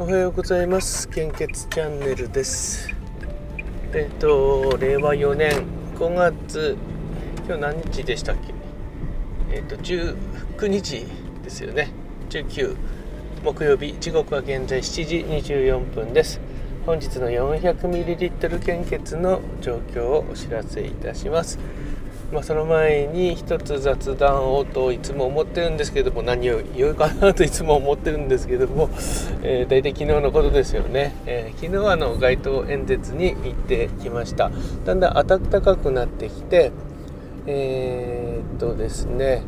おはようございます。献血チャンネルです。えっと令和4年5月今日何日でしたっけ？えっと19日ですよね。19木曜日。時刻は現在7時24分です。本日の 400ml 献血の状況をお知らせいたします。まあ、その前に一つ雑談をといつも思ってるんですけども何を言うかなといつも思ってるんですけども、えー、大体昨日のことですよね、えー、昨日はあの街頭演説に行ってきました。だんだん暖かくなってきてえー、っとですね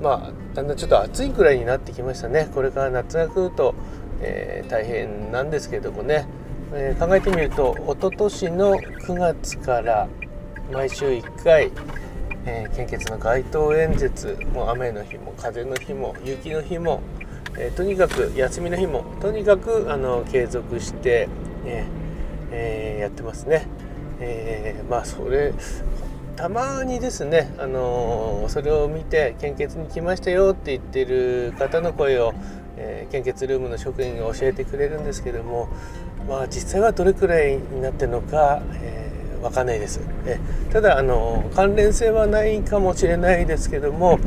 まあだんだんちょっと暑いくらいになってきましたね。これから夏が来ると、え大変なんですけどもね、え考えてみると一昨年の9月から毎週1回、えー、献血の街頭演説もう雨の日も風の日も雪の日も、えー、とにかく休みの日もとにかくあの継続して、ええー、やってますね。えまあそれたまにですね、あのそれを見て献血に来ましたよって言ってる方の声を、え献血ルームの職員が教えてくれるんですけどもまあ実際はどれくらいになってるのか、えわかんないです。えただあの関連性はないかもしれないですけども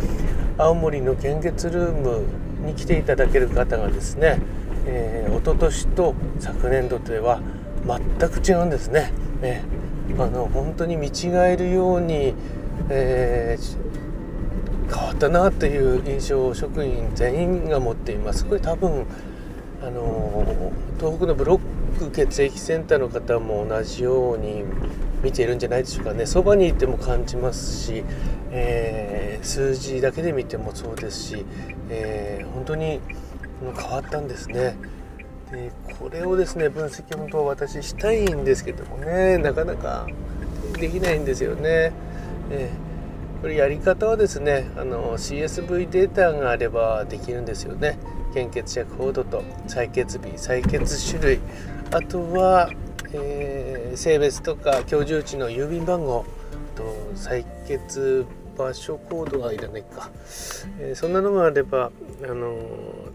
青森の献血ルームに来ていただける方がですね、えー、一昨年と昨年度では全く違うんですね。えあの本当に見違えるように、えー、変わったなという印象を職員全員が持っています。これ多分あの東北のブロッ血液センターの方も同じように見ているんじゃないでしょうかねそばにいても感じますし、えー、数字だけで見てもそうですし、えー、本当に変わったんですね。でこれをですね分析本当私したいんですけどもねなかなかできないんですよね。えー、これやり方はですねあの CSV データがあればできるんですよね。献血者コードと採血日採血種類。あとはえー、性別とか居住地の郵便番号と採血場所コードはいらないか、えー、そんなのがあれば、あの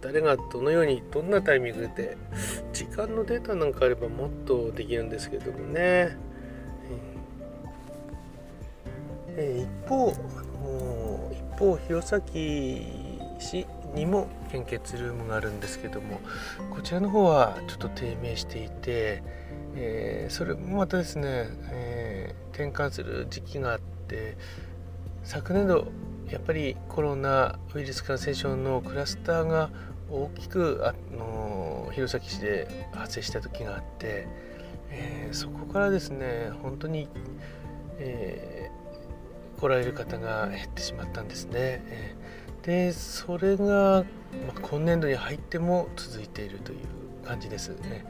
誰がどのようにどんなタイミングで時間のデータなんかあればもっとできるんですけどもね、え一方、一方弘前市にも献血ルームがあるんですけどもこちらの方はちょっと低迷していてえー、それもまたですね、えー、転換する時期があって昨年度やっぱりコロナウイルス感染症のクラスターが大きくあの弘前市で発生した時があって、えー、そこからですね本当に、えー、来られる方が減ってしまったんですね。でそれが、ま、今年度に入っても続いているという感じですね。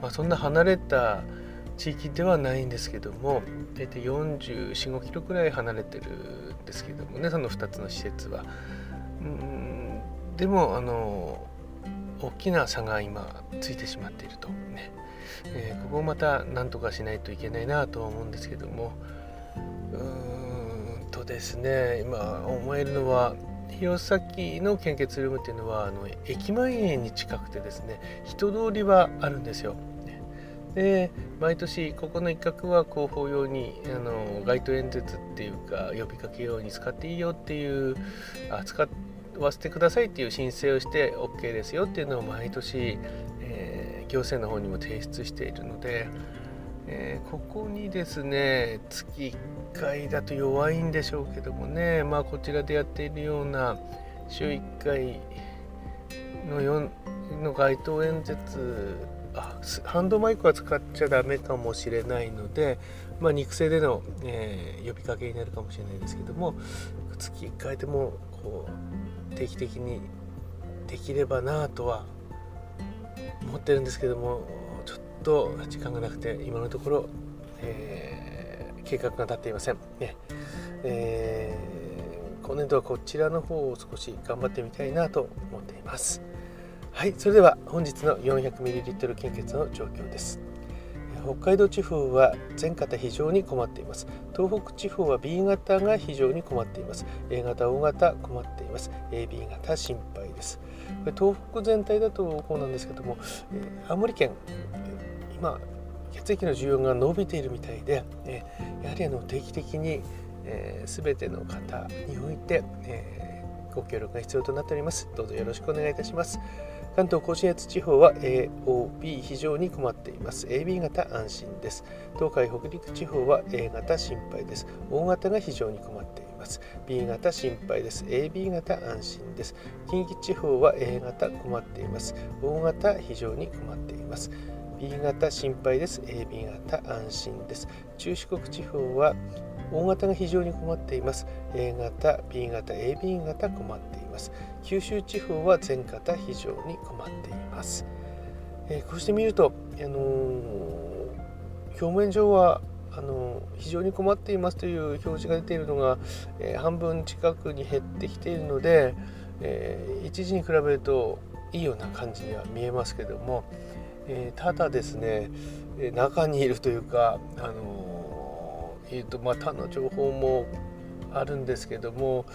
まあ、そんな離れた地域ではないんですけども大体445キロくらい離れてるんですけどもねその2つの施設は。うんでもあの大きな差が今ついてしまっているとね、えー、ここをまた何とかしないといけないなとは思うんですけどもうんとですね今思えるのは弘前の献血ルームっていうのはあの駅前に近くてですね人通りはあるんですよ。で毎年ここの一角は広報用にあの街頭演説っていうか呼びかけように使っていいよっていうあ使わせてくださいっていう申請をして OK ですよっていうのを毎年、えー、行政の方にも提出しているので、えー、ここにですね月1回だと弱いんでしょうけどもねまあこちらでやっているような週1回の4の街頭演説あハンドマイクは使っちゃダメかもしれないので、まあ、肉声での、えー、呼びかけになるかもしれないですけども月1回でもこう定期的にできればなとは思ってるんですけどもちょっと時間がなくて今のところ、えー、計画が立っていません。ねえー、今年度はこちらの方を少し頑張ってみたいなと思っています。はい、それでは本日の 400ml 献血の状況です。北海道地方は全型非常に困っています東北地方は B 型が非常に困っています A 型 O 型困っています AB 型心配です東北全体だとこうなんですけども、え青森県今血液の需要が伸びているみたいで、えやはりあの定期的に、えー、全ての方において、えー、ご協力が必要となっております。どうぞよろしくお願いいたします。関東甲信越地方は AOB 非常に困っています。AB 型安心です。東海北陸地方は A 型心配です。O 型が非常に困っています。B 型心配です。AB 型安心です。近畿地方は A 型困っています。O 型非常に困っています。B 型心配です。AB 型安心です。中四国地方は O 型が非常に困っています。A 型 B 型 AB 型困っています。九州地方は全型非常に困っています、えー、こうして見ると、あのー、表面上はあの非常に困っていますという表示が出ているのが、えー、半分近くに減ってきているので、えー、一時に比べるといいような感じには見えますけども、えー、ただですね中にいるというか、あのえーとまあ、他の情報もあるんですけども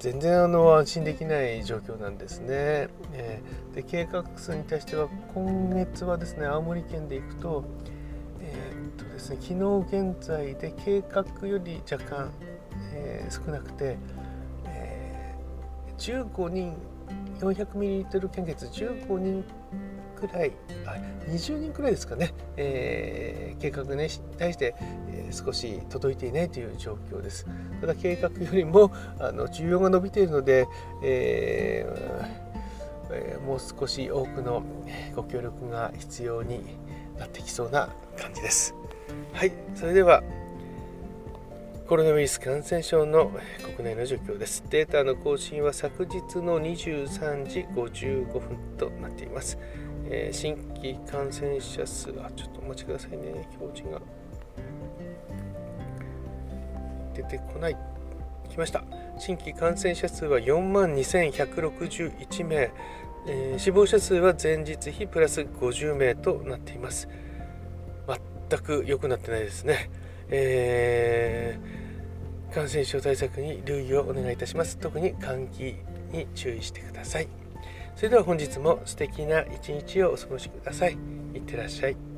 全然あの安心できない状況なんですね。えー、で計画数に対しては今月はですね青森県で行くと,、えー、とですね、昨日現在で計画より若干、えー、少なくて、えー、15人 400ml 献血15人くらいあ20人くらいですかね、えー、計画ね対して、えー、少し届いていないという状況ですただ計画よりもあの需要が伸びているので、えーえー、もう少し多くのご協力が必要になってきそうな感じですはいそれではコロナウイルス感染症の国内の状況です。データの更新は昨日の23時55分となっています。えー、新規感染者数、あ、ちょっとお待ちくださいね、表示が出てこない。来ました。新規感染者数は4万2161名、えー、死亡者数は前日比プラス50名となっています。全く良くなってないですね。えー、感染症対策に留意をお願いいたします。特に換気に注意してください。それでは本日も素敵な一日をお過ごしください。いってらっしゃい。